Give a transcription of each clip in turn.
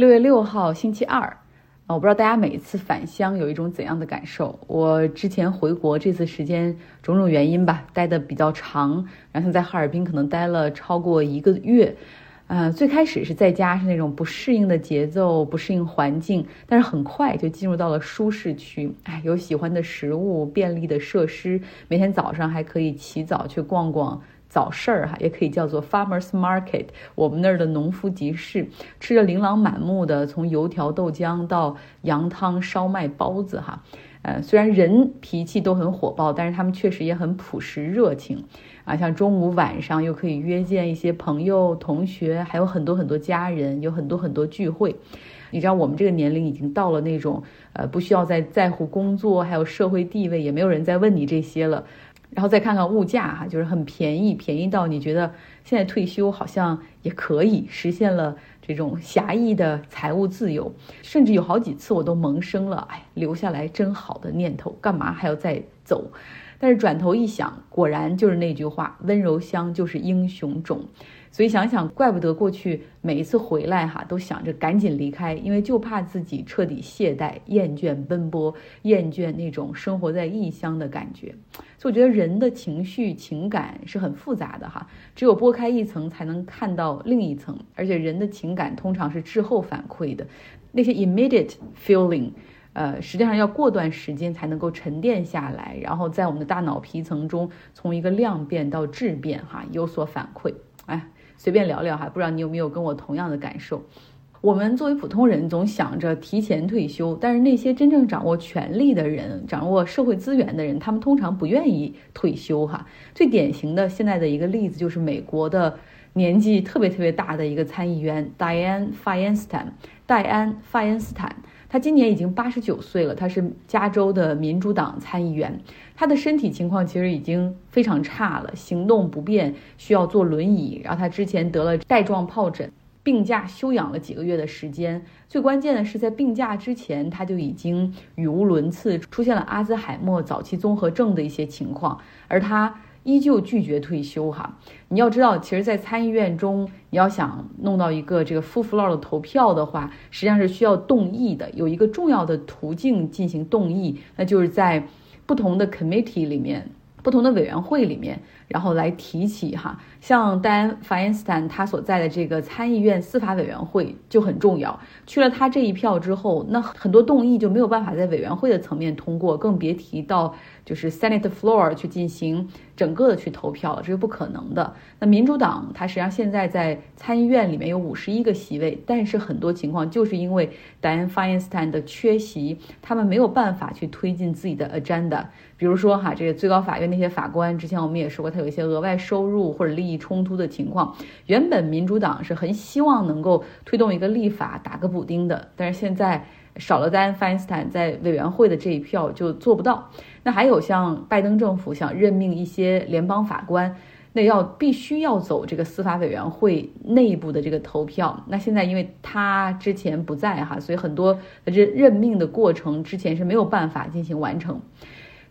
六月六号星期二，我不知道大家每一次返乡有一种怎样的感受。我之前回国这次时间种种原因吧，待的比较长，然后在哈尔滨可能待了超过一个月。嗯，最开始是在家是那种不适应的节奏，不适应环境，但是很快就进入到了舒适区。哎，有喜欢的食物，便利的设施，每天早上还可以起早去逛逛。早市儿哈，也可以叫做 farmers market，我们那儿的农夫集市，吃着琳琅满目的从油条、豆浆到羊汤、烧麦、包子哈，呃，虽然人脾气都很火爆，但是他们确实也很朴实热情啊。像中午、晚上又可以约见一些朋友、同学，还有很多很多家人，有很多很多聚会。你知道我们这个年龄已经到了那种呃，不需要再在乎工作，还有社会地位，也没有人再问你这些了。然后再看看物价哈，就是很便宜，便宜到你觉得现在退休好像也可以实现了这种狭义的财务自由，甚至有好几次我都萌生了哎留下来真好的念头，干嘛还要再走？但是转头一想，果然就是那句话，温柔乡就是英雄种。所以想想，怪不得过去每一次回来哈，都想着赶紧离开，因为就怕自己彻底懈怠、厌倦奔波、厌倦那种生活在异乡的感觉。所以我觉得人的情绪、情感是很复杂的哈，只有拨开一层，才能看到另一层。而且人的情感通常是滞后反馈的，那些 immediate feeling，呃，实际上要过段时间才能够沉淀下来，然后在我们的大脑皮层中从一个量变到质变哈，有所反馈。哎。随便聊聊哈，不知道你有没有跟我同样的感受？我们作为普通人，总想着提前退休，但是那些真正掌握权力的人、掌握社会资源的人，他们通常不愿意退休哈。最典型的现在的一个例子就是美国的年纪特别特别大的一个参议员 Diane Feinstein，戴安·法恩斯坦。他今年已经八十九岁了，他是加州的民主党参议员。他的身体情况其实已经非常差了，行动不便，需要坐轮椅。然后他之前得了带状疱疹，病假休养了几个月的时间。最关键的是，在病假之前，他就已经语无伦次，出现了阿兹海默早期综合症的一些情况，而他。依旧拒绝退休哈，你要知道，其实，在参议院中，你要想弄到一个这个 full floor 的投票的话，实际上是需要动议的。有一个重要的途径进行动议，那就是在不同的 committee 里面。不同的委员会里面，然后来提起哈，像丹·法恩斯坦他所在的这个参议院司法委员会就很重要。去了他这一票之后，那很多动议就没有办法在委员会的层面通过，更别提到就是 Senate floor 去进行整个的去投票，这是不可能的。那民主党它实际上现在在参议院里面有五十一个席位，但是很多情况就是因为戴安·法恩斯坦的缺席，他们没有办法去推进自己的 agenda。比如说哈，这个最高法院那些法官，之前我们也说过，他有一些额外收入或者利益冲突的情况。原本民主党是很希望能够推动一个立法打个补丁的，但是现在少了丹·费因斯坦在委员会的这一票就做不到。那还有像拜登政府想任命一些联邦法官，那要必须要走这个司法委员会内部的这个投票。那现在因为他之前不在哈，所以很多这任命的过程之前是没有办法进行完成。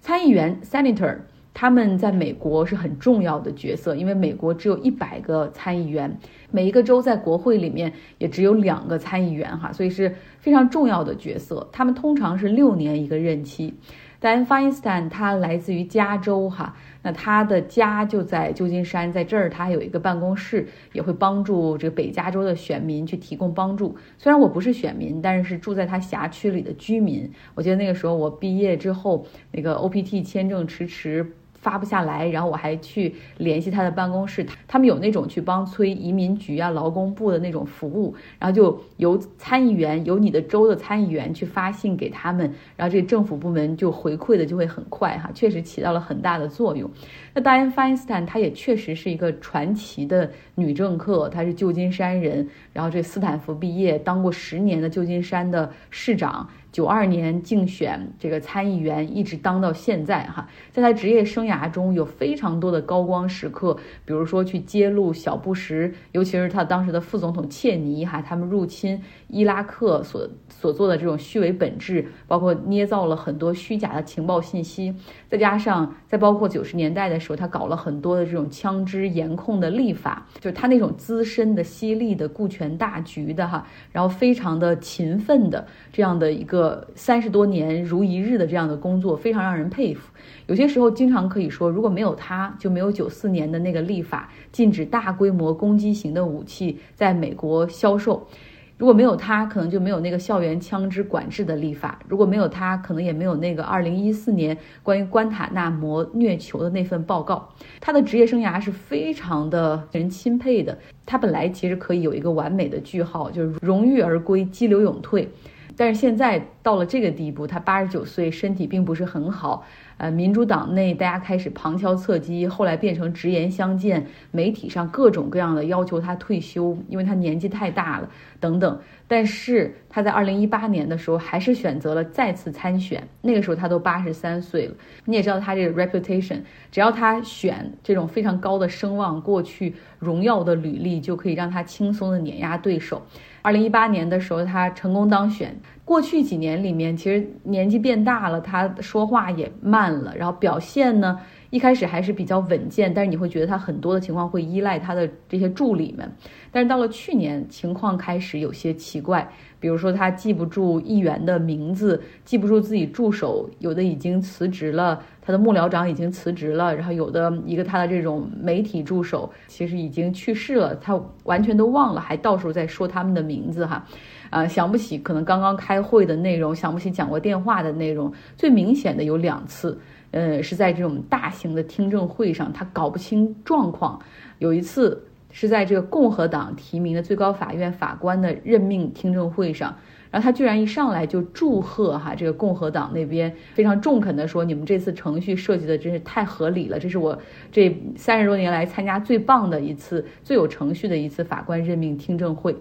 参议员 （senator） 他们在美国是很重要的角色，因为美国只有一百个参议员，每一个州在国会里面也只有两个参议员，哈，所以是非常重要的角色。他们通常是六年一个任期。戴安·法因斯坦他来自于加州，哈，那他的家就在旧金山，在这儿他还有一个办公室，也会帮助这个北加州的选民去提供帮助。虽然我不是选民，但是是住在他辖区里的居民。我记得那个时候我毕业之后，那个 OPT 签证迟迟。发不下来，然后我还去联系他的办公室，他们有那种去帮催移民局啊、劳工部的那种服务，然后就由参议员、由你的州的参议员去发信给他们，然后这政府部门就回馈的就会很快哈，确实起到了很大的作用。那戴安·法因斯坦她也确实是一个传奇的女政客，她是旧金山人，然后这斯坦福毕业，当过十年的旧金山的市长。九二年竞选这个参议员，一直当到现在哈。在他职业生涯中有非常多的高光时刻，比如说去揭露小布什，尤其是他当时的副总统切尼哈，他们入侵伊拉克所所做的这种虚伪本质，包括捏造了很多虚假的情报信息，再加上再包括九十年代的时候，他搞了很多的这种枪支严控的立法，就是他那种资深的、犀利的、顾全大局的哈，然后非常的勤奋的这样的一个。个三十多年如一日的这样的工作，非常让人佩服。有些时候，经常可以说，如果没有他，就没有九四年的那个立法，禁止大规模攻击型的武器在美国销售。如果没有他，可能就没有那个校园枪支管制的立法；如果没有他，可能也没有那个二零一四年关于关塔那摩虐囚的那份报告。他的职业生涯是非常的人钦佩的。他本来其实可以有一个完美的句号，就是荣誉而归，激流勇退。但是现在到了这个地步，他八十九岁，身体并不是很好。呃，民主党内大家开始旁敲侧击，后来变成直言相见，媒体上各种各样的要求他退休，因为他年纪太大了等等。但是他在二零一八年的时候还是选择了再次参选，那个时候他都八十三岁了。你也知道他这个 reputation，只要他选这种非常高的声望，过去荣耀的履历就可以让他轻松的碾压对手。二零一八年的时候，他成功当选。过去几年里面，其实年纪变大了，他说话也慢了，然后表现呢，一开始还是比较稳健，但是你会觉得他很多的情况会依赖他的这些助理们。但是到了去年，情况开始有些奇怪，比如说他记不住议员的名字，记不住自己助手，有的已经辞职了。他的幕僚长已经辞职了，然后有的一个他的这种媒体助手其实已经去世了，他完全都忘了，还到时候在说他们的名字哈，啊想不起可能刚刚开会的内容，想不起讲过电话的内容。最明显的有两次，呃是在这种大型的听证会上，他搞不清状况。有一次是在这个共和党提名的最高法院法官的任命听证会上。然后他居然一上来就祝贺哈，这个共和党那边非常中肯的说，你们这次程序设计的真是太合理了，这是我这三十多年来参加最棒的一次、最有程序的一次法官任命听证会。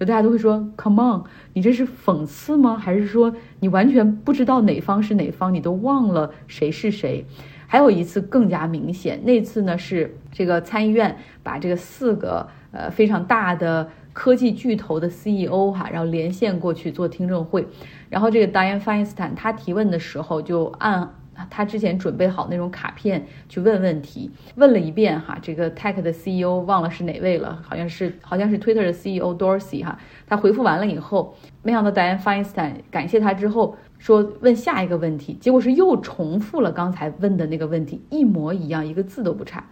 就大家都会说，Come on，你这是讽刺吗？还是说你完全不知道哪方是哪方，你都忘了谁是谁？还有一次更加明显，那次呢是这个参议院把这个四个呃非常大的。科技巨头的 CEO 哈，然后连线过去做听证会，然后这个 Diane Feinstein 他提问的时候就按他之前准备好那种卡片去问问题，问了一遍哈，这个 Tech 的 CEO 忘了是哪位了，好像是好像是 Twitter 的 CEO Dorsey 哈，他回复完了以后，没想到 Diane Feinstein 感谢他之后说问下一个问题，结果是又重复了刚才问的那个问题，一模一样，一个字都不差。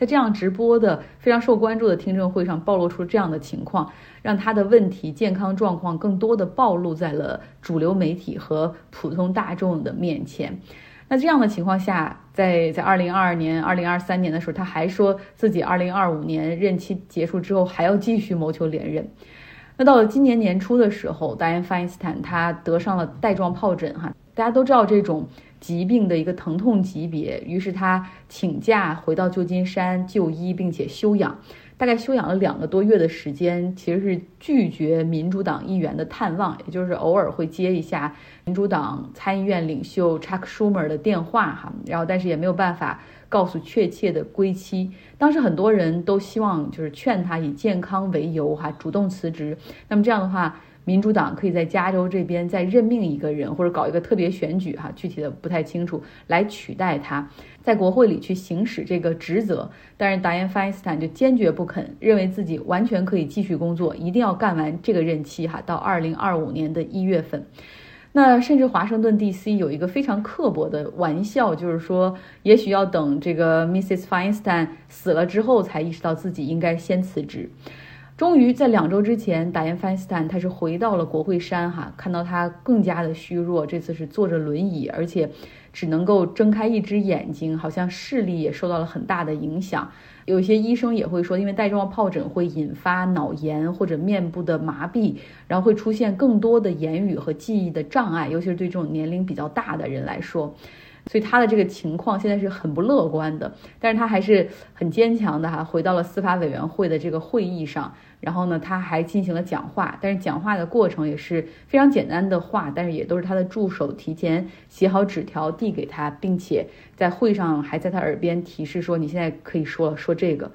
在这样直播的非常受关注的听证会上，暴露出这样的情况，让他的问题健康状况更多的暴露在了主流媒体和普通大众的面前。那这样的情况下，在在二零二二年、二零二三年的时候，他还说自己二零二五年任期结束之后还要继续谋求连任。那到了今年年初的时候，达恩·费因斯坦他得上了带状疱疹，哈，大家都知道这种。疾病的一个疼痛级别，于是他请假回到旧金山就医，并且休养，大概休养了两个多月的时间，其实是拒绝民主党议员的探望，也就是偶尔会接一下民主党参议院领袖 Chuck Schumer 的电话哈，然后但是也没有办法告诉确切的归期。当时很多人都希望就是劝他以健康为由哈，主动辞职。那么这样的话。民主党可以在加州这边再任命一个人，或者搞一个特别选举，哈，具体的不太清楚，来取代他，在国会里去行使这个职责。但是达恩·费因斯坦就坚决不肯，认为自己完全可以继续工作，一定要干完这个任期，哈，到二零二五年的一月份。那甚至华盛顿 D.C. 有一个非常刻薄的玩笑，就是说，也许要等这个 Mrs. Feinstein 死了之后，才意识到自己应该先辞职。终于在两周之前，达恩·范斯坦他是回到了国会山哈，看到他更加的虚弱，这次是坐着轮椅，而且只能够睁开一只眼睛，好像视力也受到了很大的影响。有些医生也会说，因为带状疱疹会引发脑炎或者面部的麻痹，然后会出现更多的言语和记忆的障碍，尤其是对这种年龄比较大的人来说。所以他的这个情况现在是很不乐观的。但是他还是很坚强的哈，回到了司法委员会的这个会议上，然后呢，他还进行了讲话。但是讲话的过程也是非常简单的话，但是也都是他的助手提前写好纸条递给他，并且在会上还在他耳边提示说：“你现在可以说了，说这个。”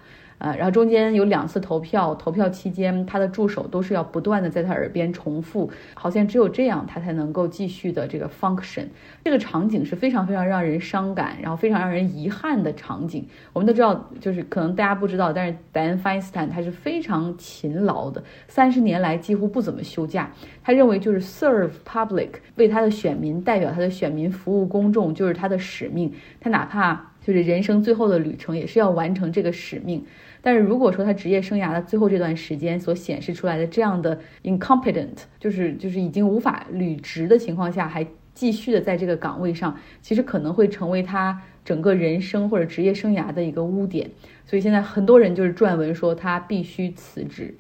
啊，然后中间有两次投票，投票期间他的助手都是要不断的在他耳边重复，好像只有这样他才能够继续的这个 function。这个场景是非常非常让人伤感，然后非常让人遗憾的场景。我们都知道，就是可能大家不知道，但是戴恩·费因斯坦他是非常勤劳的，三十年来几乎不怎么休假。他认为就是 serve public，为他的选民代表他的选民服务公众就是他的使命。他哪怕就是人生最后的旅程也是要完成这个使命。但是如果说他职业生涯的最后这段时间所显示出来的这样的 incompetent，就是就是已经无法履职的情况下，还继续的在这个岗位上，其实可能会成为他整个人生或者职业生涯的一个污点。所以现在很多人就是撰文说他必须辞职，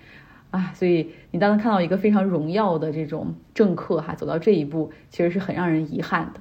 啊，所以你当看到一个非常荣耀的这种政客哈走到这一步，其实是很让人遗憾的。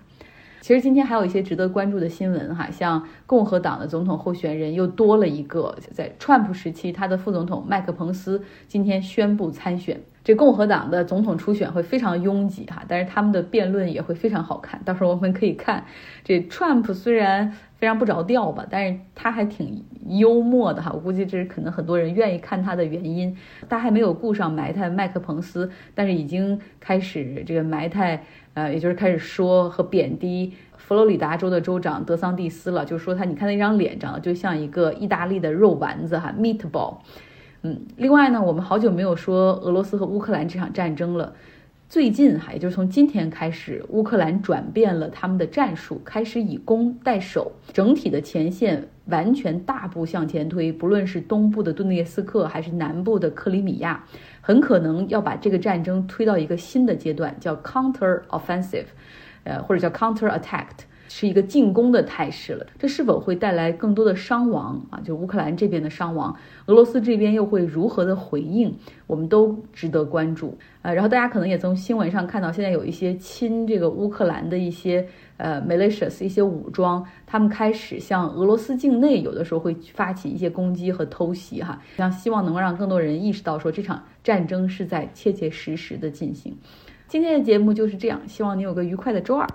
其实今天还有一些值得关注的新闻哈，像共和党的总统候选人又多了一个，在川普时期，他的副总统麦克彭斯今天宣布参选。这共和党的总统初选会非常拥挤哈，但是他们的辩论也会非常好看。到时候我们可以看，这 Trump 虽然非常不着调吧，但是他还挺幽默的哈。我估计这是可能很多人愿意看他的原因。他还没有顾上埋汰麦克彭斯，但是已经开始这个埋汰。呃，也就是开始说和贬低佛罗里达州的州长德桑蒂斯了，就说他，你看那张脸长得就像一个意大利的肉丸子哈，meatball。嗯，另外呢，我们好久没有说俄罗斯和乌克兰这场战争了。最近哈，也就是从今天开始，乌克兰转变了他们的战术，开始以攻代守，整体的前线完全大步向前推。不论是东部的顿涅斯克，还是南部的克里米亚，很可能要把这个战争推到一个新的阶段，叫 counter offensive，呃，或者叫 counter attacked。是一个进攻的态势了，这是否会带来更多的伤亡啊？就乌克兰这边的伤亡，俄罗斯这边又会如何的回应？我们都值得关注呃。然后大家可能也从新闻上看到，现在有一些亲这个乌克兰的一些呃 militias 一些武装，他们开始向俄罗斯境内有的时候会发起一些攻击和偷袭哈，像希望能够让更多人意识到说这场战争是在切切实实的进行。今天的节目就是这样，希望你有个愉快的周二。